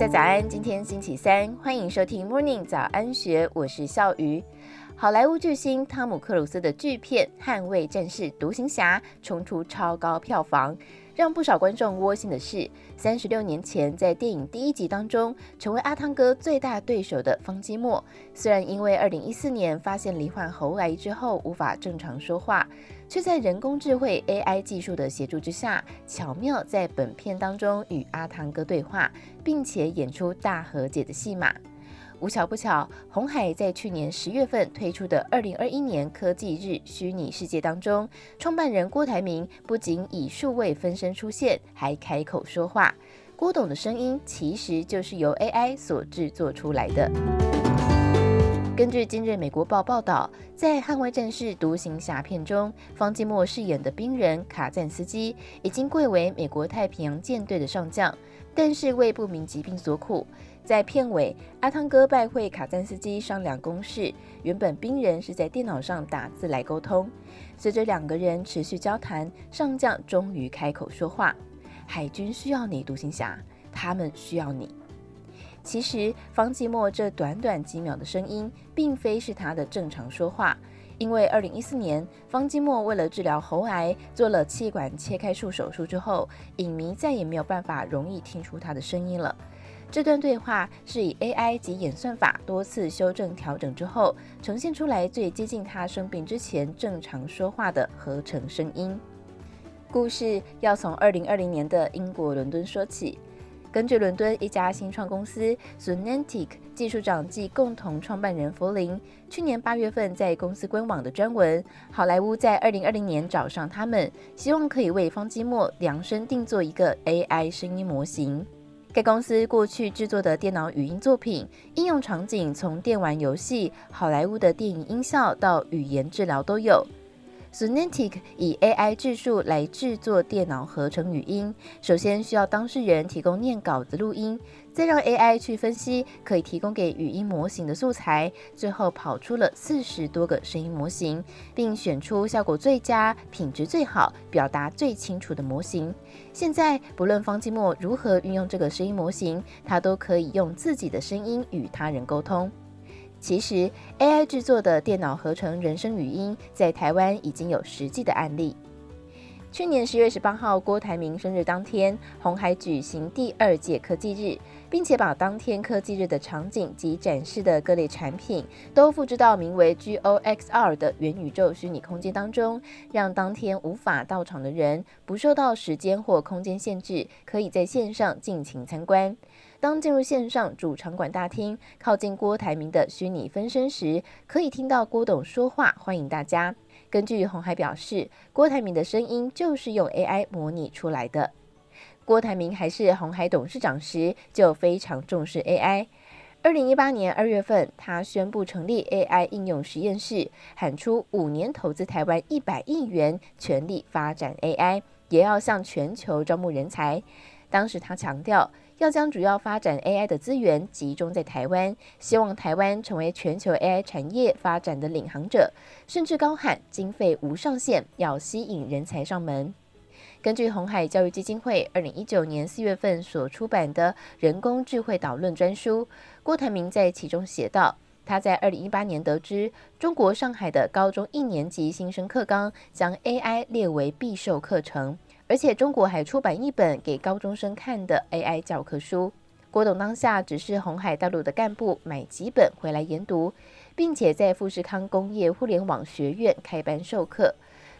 大家早安，今天星期三，欢迎收听 Morning 早安学，我是笑鱼。好莱坞巨星汤姆克鲁斯的巨片《捍卫战士独行侠》冲出超高票房。让不少观众窝心的是，三十六年前在电影第一集当中，成为阿汤哥最大对手的方基墨，虽然因为二零一四年发现罹患喉癌之后无法正常说话，却在人工智慧 AI 技术的协助之下，巧妙在本片当中与阿汤哥对话，并且演出大和解的戏码。无巧不巧，红海在去年十月份推出的二零二一年科技日虚拟世界当中，创办人郭台铭不仅以数位分身出现，还开口说话。郭董的声音其实就是由 AI 所制作出来的。根据今日美国报报道，在《捍卫战士独行侠》片中，方季莫饰演的兵人卡赞斯基已经贵为美国太平洋舰队的上将，但是为不明疾病所苦。在片尾，阿汤哥拜会卡赞斯基商量公事。原本兵人是在电脑上打字来沟通，随着两个人持续交谈，上将终于开口说话：“海军需要你，独行侠，他们需要你。”其实，方季墨这短短几秒的声音，并非是他的正常说话，因为二零一四年，方季墨为了治疗喉癌，做了气管切开术手术之后，影迷再也没有办法容易听出他的声音了。这段对话是以 AI 及演算法多次修正调整之后，呈现出来最接近他生病之前正常说话的合成声音。故事要从2020年的英国伦敦说起。根据伦敦一家新创公司 Sonantic 技术长暨共同创办人弗林去年八月份在公司官网的专文，好莱坞在2020年找上他们，希望可以为方基墨量身定做一个 AI 声音模型。该公司过去制作的电脑语音作品，应用场景从电玩游戏、好莱坞的电影音效到语言治疗都有。Sonantic 以 AI 技术来制作电脑合成语音，首先需要当事人提供念稿子录音，再让 AI 去分析可以提供给语音模型的素材，最后跑出了四十多个声音模型，并选出效果最佳、品质最好、表达最清楚的模型。现在不论方季墨如何运用这个声音模型，他都可以用自己的声音与他人沟通。其实，AI 制作的电脑合成人声语音在台湾已经有实际的案例。去年十月十八号，郭台铭生日当天，红海举行第二届科技日，并且把当天科技日的场景及展示的各类产品都复制到名为 GOXR 的元宇宙虚拟空间当中，让当天无法到场的人不受到时间或空间限制，可以在线上尽情参观。当进入线上主场馆大厅，靠近郭台铭的虚拟分身时，可以听到郭董说话，欢迎大家。根据红海表示，郭台铭的声音就是用 AI 模拟出来的。郭台铭还是红海董事长时，就非常重视 AI。二零一八年二月份，他宣布成立 AI 应用实验室，喊出五年投资台湾一百亿元，全力发展 AI，也要向全球招募人才。当时他强调，要将主要发展 AI 的资源集中在台湾，希望台湾成为全球 AI 产业发展的领航者，甚至高喊经费无上限，要吸引人才上门。根据红海教育基金会二零一九年四月份所出版的《人工智慧导论》专书，郭台铭在其中写道，他在二零一八年得知中国上海的高中一年级新生课纲将 AI 列为必修课程。而且中国还出版一本给高中生看的 AI 教科书。郭董当下只是红海大陆的干部，买几本回来研读，并且在富士康工业互联网学院开班授课。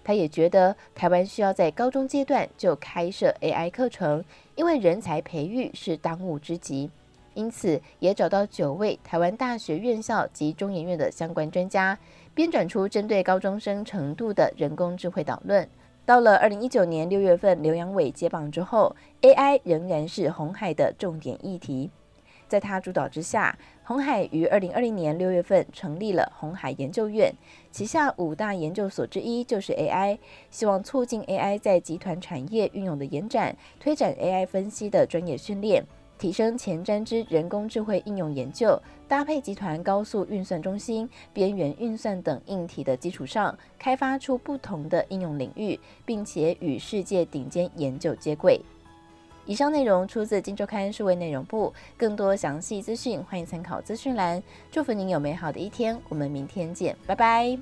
他也觉得台湾需要在高中阶段就开设 AI 课程，因为人才培育是当务之急。因此，也找到九位台湾大学院校及中研院的相关专家，编撰出针对高中生程度的人工智慧导论。到了二零一九年六月份，刘阳伟接棒之后，AI 仍然是红海的重点议题。在他主导之下，红海于二零二零年六月份成立了红海研究院，旗下五大研究所之一就是 AI，希望促进 AI 在集团产业运用的延展，推展 AI 分析的专业训练。提升前瞻之人工智慧应用研究，搭配集团高速运算中心、边缘运算等硬体的基础上，开发出不同的应用领域，并且与世界顶尖研究接轨。以上内容出自《金周刊》数位内容部，更多详细资讯欢迎参考资讯栏。祝福您有美好的一天，我们明天见，拜拜。